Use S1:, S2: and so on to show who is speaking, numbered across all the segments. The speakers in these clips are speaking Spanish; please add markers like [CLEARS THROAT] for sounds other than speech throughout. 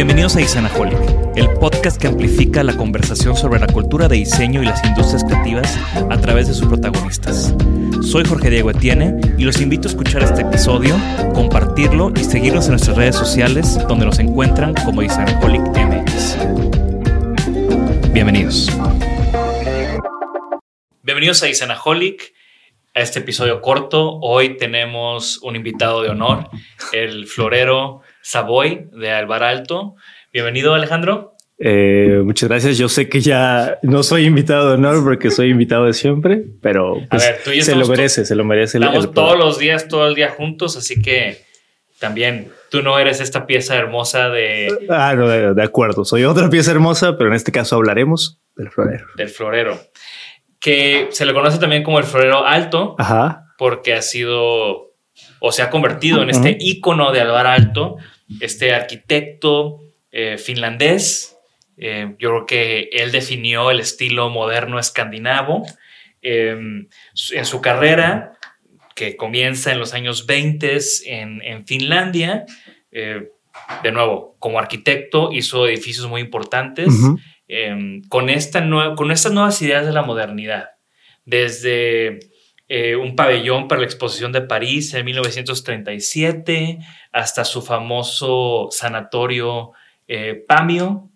S1: Bienvenidos a Isanaholic, el podcast que amplifica la conversación sobre la cultura de diseño y las industrias creativas a través de sus protagonistas. Soy Jorge Diego Etienne y los invito a escuchar este episodio, compartirlo y seguirnos en nuestras redes sociales donde nos encuentran como Isanaholic MX. Bienvenidos. Bienvenidos a Isanaholic, a este episodio corto. Hoy tenemos un invitado de honor, el florero Savoy de Alvar Alto. Bienvenido, Alejandro.
S2: Eh, muchas gracias. Yo sé que ya no soy invitado de honor porque soy invitado de siempre, pero pues,
S1: a ver, tú y yo
S2: se lo merece, se lo merece.
S1: Estamos todos los días, todo el día juntos, así que también tú no eres esta pieza hermosa de,
S2: Ah, no, de, de acuerdo. Soy otra pieza hermosa, pero en este caso hablaremos del florero.
S1: del florero, que se le conoce también como el florero alto,
S2: Ajá.
S1: porque ha sido o se ha convertido en este ícono de Alvar Alto, este arquitecto eh, finlandés. Eh, yo creo que él definió el estilo moderno escandinavo. Eh, en su carrera, que comienza en los años 20 en, en Finlandia, eh, de nuevo, como arquitecto hizo edificios muy importantes eh, con, esta con estas nuevas ideas de la modernidad. Desde eh, un pabellón para la exposición de París en 1937 hasta su famoso sanatorio eh, Pamio,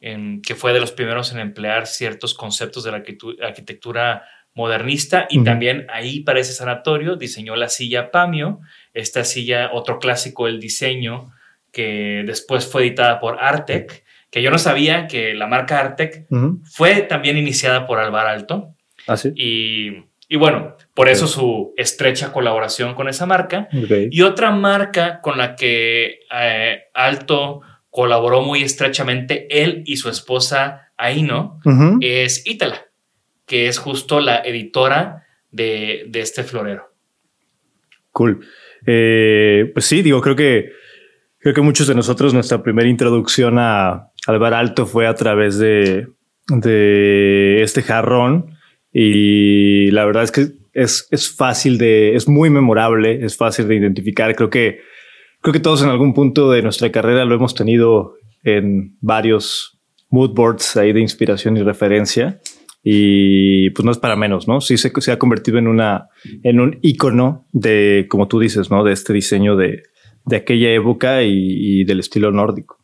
S1: en- que fue de los primeros en emplear ciertos conceptos de la arquitectura modernista. Y también ahí para ese sanatorio diseñó la silla Pamio, esta silla, otro clásico del diseño que después fue editada por Artec, que yo no sabía que la marca Artec fue también iniciada por Alvar Alto
S2: Ah, sí.
S1: y, y bueno, por eso su estrecha colaboración con esa marca. Y otra marca con la que eh, Alto colaboró muy estrechamente, él y su esposa Aino, es Ítala, que es justo la editora de, de este florero.
S2: Cool. Eh, pues sí, digo, creo que creo que muchos de nosotros nuestra primera introducción a Alvar Alto fue a través de, de este jarrón y la verdad es que es, es fácil de, es muy memorable, es fácil de identificar. Creo que creo que todos en algún punto de nuestra carrera lo hemos tenido en varios mood boards ahí de inspiración y referencia. Y pues no es para menos, ¿no? Sí se, se ha convertido en una, en un icono de, como tú dices, ¿no? De este diseño de, de aquella época y, y del estilo nórdico.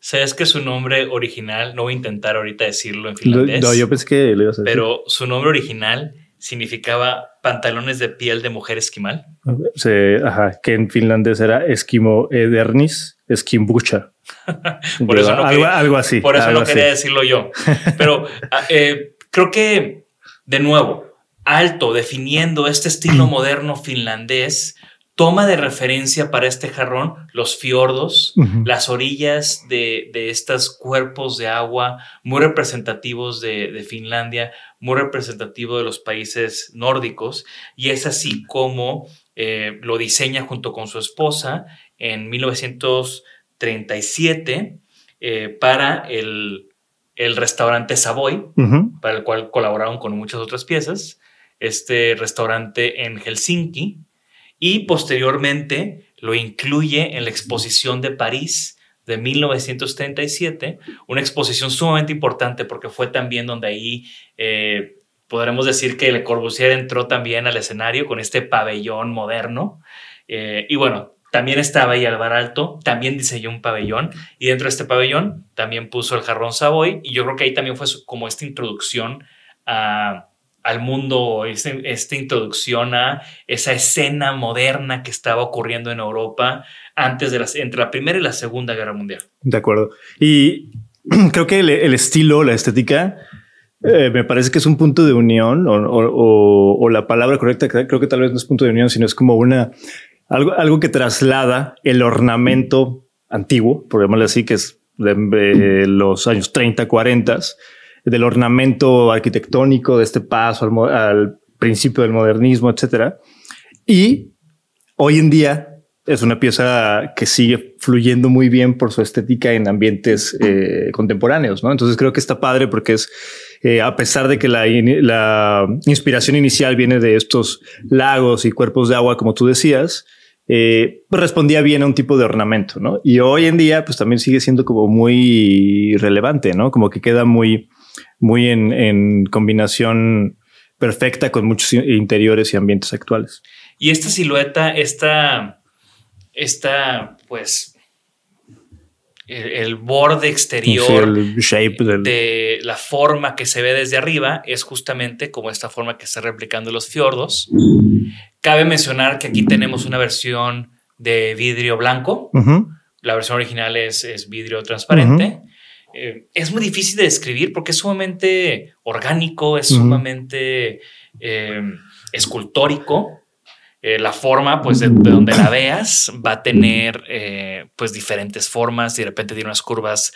S1: ¿Sabes que su nombre original, no voy a intentar ahorita decirlo en finlandés,
S2: No, yo pensé que lo ibas a decir.
S1: pero su nombre original significaba pantalones de piel de mujer esquimal?
S2: Se- ajá, que en finlandés era Esquimo Edernis, Esquimbucha. [LAUGHS]
S1: Por eso no
S2: algo,
S1: quería-
S2: algo así.
S1: Por eso
S2: algo
S1: no quería
S2: así.
S1: decirlo yo. [LAUGHS] Pero ah, eh, creo que, de nuevo, Alto, definiendo este estilo [CLEARS THROAT] moderno finlandés, toma de referencia para este jarrón los fiordos, las orillas de, de estos cuerpos de agua muy representativos de, de Finlandia, muy representativo de los países nórdicos. Y es así como eh, lo diseña junto con su esposa en 1937 eh, para el, el, restaurante Savoy, para el cual colaboraron con muchas otras piezas, este restaurante en Helsinki, y posteriormente lo incluye en la exposición de París de 1937, una exposición sumamente importante porque fue también donde ahí eh, podremos decir que Le Corbusier entró también al escenario con este pabellón moderno. Eh, y bueno, también estaba ahí Alvar Alto, también diseñó un pabellón y dentro de este pabellón también puso el jarrón Savoy y yo creo que ahí también fue como esta introducción al mundo, esta introducción a esa escena moderna que estaba ocurriendo en Europa antes de la, entre la Primera y la Segunda Guerra Mundial.
S2: De acuerdo. Y [CLEARS THROAT] creo que el, estilo, la estética, eh, me parece que es un punto de unión o, la palabra correcta, creo que tal vez no es punto de unión, sino es como una algo, algo que traslada el ornamento antiguo, por llamarlo así, que es de, los años 30, 40, del ornamento arquitectónico de este paso al, principio del modernismo, etcétera. Y hoy en día es una pieza que sigue fluyendo muy bien por su estética en ambientes eh, contemporáneos, ¿no? Entonces creo que está padre porque es, eh, a pesar de que la, la, inspiración inicial viene de estos lagos y cuerpos de agua, como tú decías, eh, pues respondía bien a un tipo de ornamento, ¿no? Y hoy en día, pues también sigue siendo como muy relevante, ¿no? Como que queda muy, muy en, en combinación perfecta con muchos interiores y ambientes actuales.
S1: Y esta silueta, esta esta, pues, el, borde exterior de, la forma que se ve desde arriba es justamente como esta forma que está replicando los fiordos. Cabe mencionar que aquí tenemos una versión de vidrio blanco. La versión original es, vidrio transparente. Eh, es muy difícil de describir porque es sumamente orgánico, es sumamente eh, escultórico. Eh, la forma, pues de, donde la veas, va a tener eh, pues diferentes formas y de repente tiene unas curvas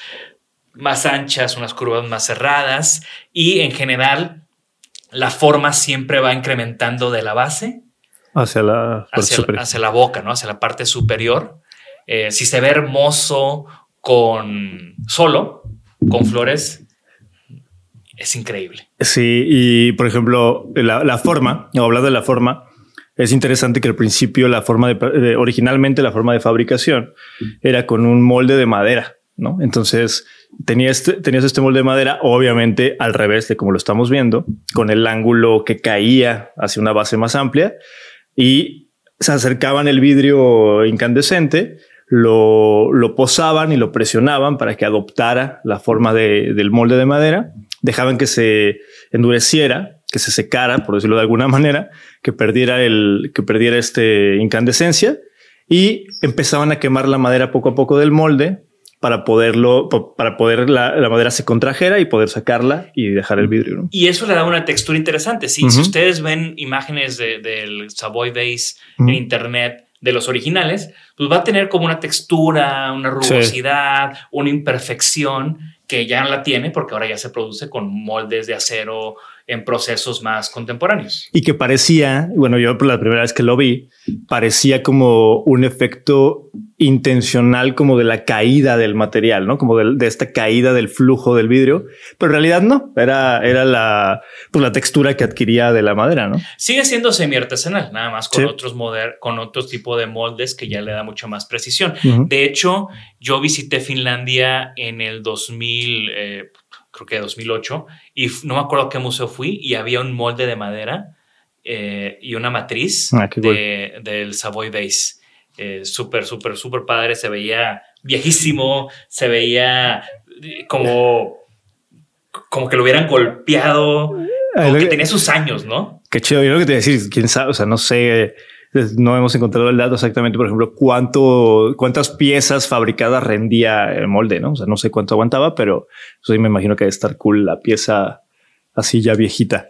S1: más anchas, unas curvas más cerradas y en general la forma siempre va incrementando de la base
S2: hacia la,
S1: hacia, la boca, ¿no? Hacia la parte superior. Eh, si se ve hermoso con solo, con flores, es increíble.
S2: Sí, y por ejemplo, la, la forma, hablando de la forma, es interesante que al principio la forma de, originalmente la forma de fabricación era con un molde de madera, ¿no? Entonces tenías este, tenías este molde de madera, obviamente al revés de como lo estamos viendo, con el ángulo que caía hacia una base más amplia y se acercaban el vidrio incandescente, lo, lo posaban y lo presionaban para que adoptara la forma del molde de madera, dejaban que se endureciera que se secara, por decirlo de alguna manera, que perdiera el, que perdiera este incandescencia y empezaban a quemar la madera poco a poco del molde para poderlo, para poder la, madera se contrajera y poder sacarla y dejar el vidrio.
S1: Y eso le da una textura interesante. Si ustedes ven imágenes del Savoy Base en internet de los originales, pues va a tener como una textura, una rugosidad, una imperfección que ya no la tiene porque ahora ya se produce con moldes de acero en procesos más contemporáneos.
S2: Y que parecía, bueno, yo por la primera vez que lo vi, parecía como un efecto intencional como de la caída del material, ¿no? Como de, esta caída del flujo del vidrio, pero en realidad no, era, era la, pues la textura que adquiría de la madera, ¿no?
S1: Sigue siendo semi artesanal, nada más con otros moder con otro tipo de moldes que ya le da mucha más precisión. De hecho, yo visité Finlandia en el 2000, eh, creo que 2008, y no me acuerdo qué museo fui y había un molde de madera eh, y una matriz ah, del Savoy Base. Eh, súper, súper, súper padre. Se veía viejísimo, se veía eh, como, como que lo hubieran golpeado, como que tenía sus años, ¿no?
S2: Qué chido. Yo lo que te decir, quién sabe, o sea, no sé no hemos encontrado el dato exactamente, por ejemplo, cuánto, cuántas piezas fabricadas rendía el molde, ¿no? O sea, no sé cuánto aguantaba, pero eso me imagino que debe estar cool la pieza así ya viejita.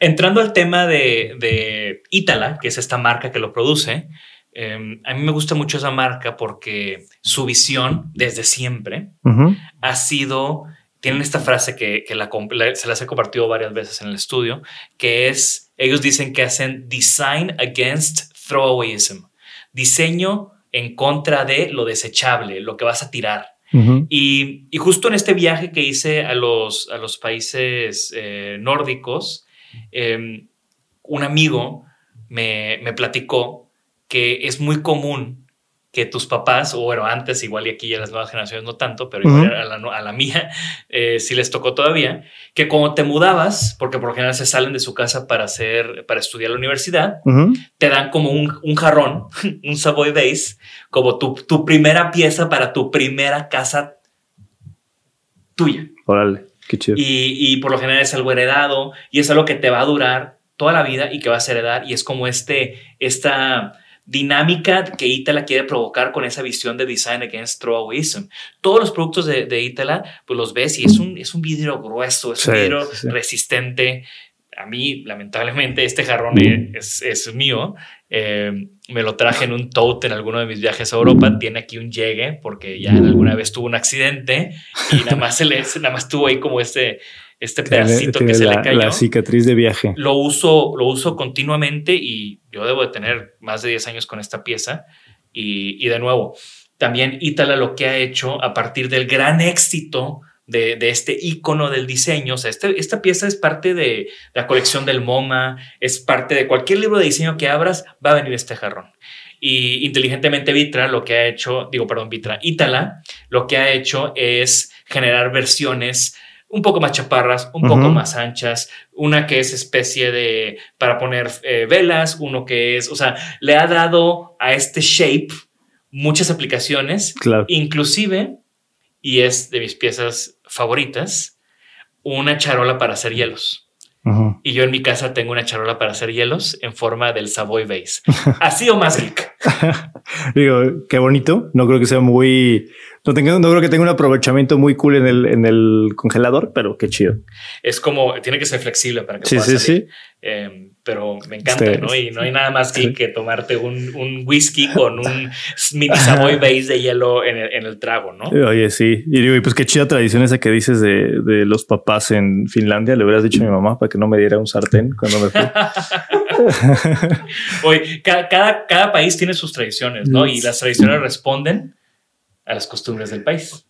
S1: Entrando al tema de, de Itala, que es esta marca que lo produce, em, a mí me gusta mucho esa marca porque su visión desde siempre ha sido tienen esta frase que, que la, se las he compartido varias veces en el estudio, que es, ellos dicen que hacen design against throwawayism, diseño en contra de lo desechable, lo que vas a tirar. y, y, justo en este viaje que hice a los, a los países eh, nórdicos, em, un amigo me, me platicó que es muy común que tus papás, o bueno, antes igual y aquí ya las nuevas generaciones no tanto, pero igual a, la, a, la, mía [LAUGHS] eh, sí les tocó todavía, que cuando te mudabas, porque por lo general se salen de su casa para hacer, para estudiar la universidad, te dan como un, un jarrón, [LAUGHS] un Savoy Base, como tu, tu primera pieza para tu primera casa tuya.
S2: Órale, qué chido.
S1: Y, y por lo general es algo heredado y es algo que te va a durar toda la vida y que vas a heredar y es como este, esta dinámica que Itala quiere provocar con esa visión de design against throwawaysm. Todos los productos de, de Itala, pues los ves y es un, es un vidrio grueso, es un vidrio resistente. A mí, lamentablemente, este jarrón es, es mío. Eh, me lo traje en un tote en alguno de mis viajes a Europa. Tiene aquí un llegue porque ya alguna vez tuvo un accidente y nada más, se le, nada más tuvo ahí como este, este pedacito que se le cayó.
S2: La cicatriz de viaje.
S1: Lo uso, lo uso continuamente y yo debo de tener más de 10 años con esta pieza. Y, y de nuevo, también Ítala lo que ha hecho a partir del gran éxito de, de, este icono del diseño. O sea, este, esta pieza es parte de la colección del MoMA, es parte de cualquier libro de diseño que abras, va a venir este jarrón. Y inteligentemente Vitra lo que ha hecho, digo, perdón, Vitra, Ítala lo que ha hecho es generar versiones un poco más chaparras, un poco más anchas, una que es especie de para poner eh, velas, uno que es, o sea, le ha dado a este shape muchas aplicaciones, inclusive, y es de mis piezas favoritas, una charola para hacer hielos. Y yo en mi casa tengo una charola para hacer hielos en forma del Savoy Base. Así o más geek. [LAUGHS]
S2: Digo, qué bonito. No creo que sea muy no, tengo, no creo que tenga un aprovechamiento muy cool en el, en el congelador, pero qué chido.
S1: Es como, tiene que ser flexible para que sí, pueda sí, salir. Sí. Eh, pero me encanta, este, ¿no? Y no hay nada más que, que tomarte un, un, whisky con un mini Savoy Base de hielo en el, en el, trago, ¿no?
S2: Oye, sí. Y digo, y pues qué chida tradición esa que dices de, de, los papás en Finlandia. Le hubieras dicho a mi mamá para que no me diera un sartén cuando me fui. [LAUGHS]
S1: Oye, cada, cada, cada país tiene sus tradiciones, ¿no? Y las tradiciones responden a las costumbres del país.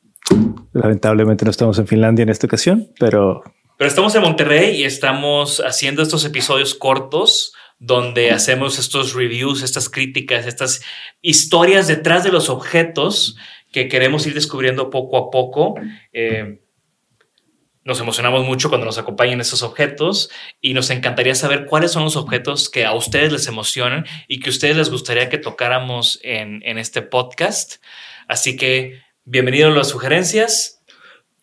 S2: Lamentablemente no estamos en Finlandia en esta ocasión, pero...
S1: Pero estamos en Monterrey y estamos haciendo estos episodios cortos donde hacemos estos reviews, estas críticas, estas historias detrás de los objetos que queremos ir descubriendo poco a poco. Eh, nos emocionamos mucho cuando nos acompañan estos objetos y nos encantaría saber cuáles son los objetos que a ustedes les emocionan y que a ustedes les gustaría que tocáramos en, en este podcast. Así que bienvenidos las sugerencias.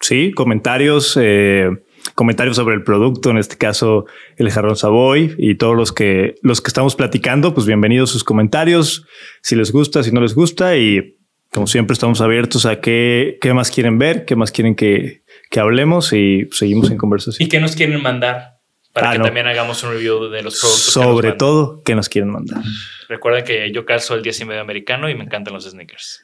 S2: Sí, comentarios, eh, comentarios sobre el producto, en este caso el jarrón Savoy y todos los que los que estamos platicando, pues bienvenidos sus comentarios, si les gusta, si no les gusta y como siempre estamos abiertos a qué, qué más quieren ver, qué más quieren que, que hablemos y seguimos en conversación.
S1: ¿Y qué nos quieren mandar? Para ah, que también hagamos un review de los productos.
S2: Sobre todo, ¿qué nos quieren mandar?
S1: Recuerden que yo calzo el 10 y medio americano y me encantan los sneakers.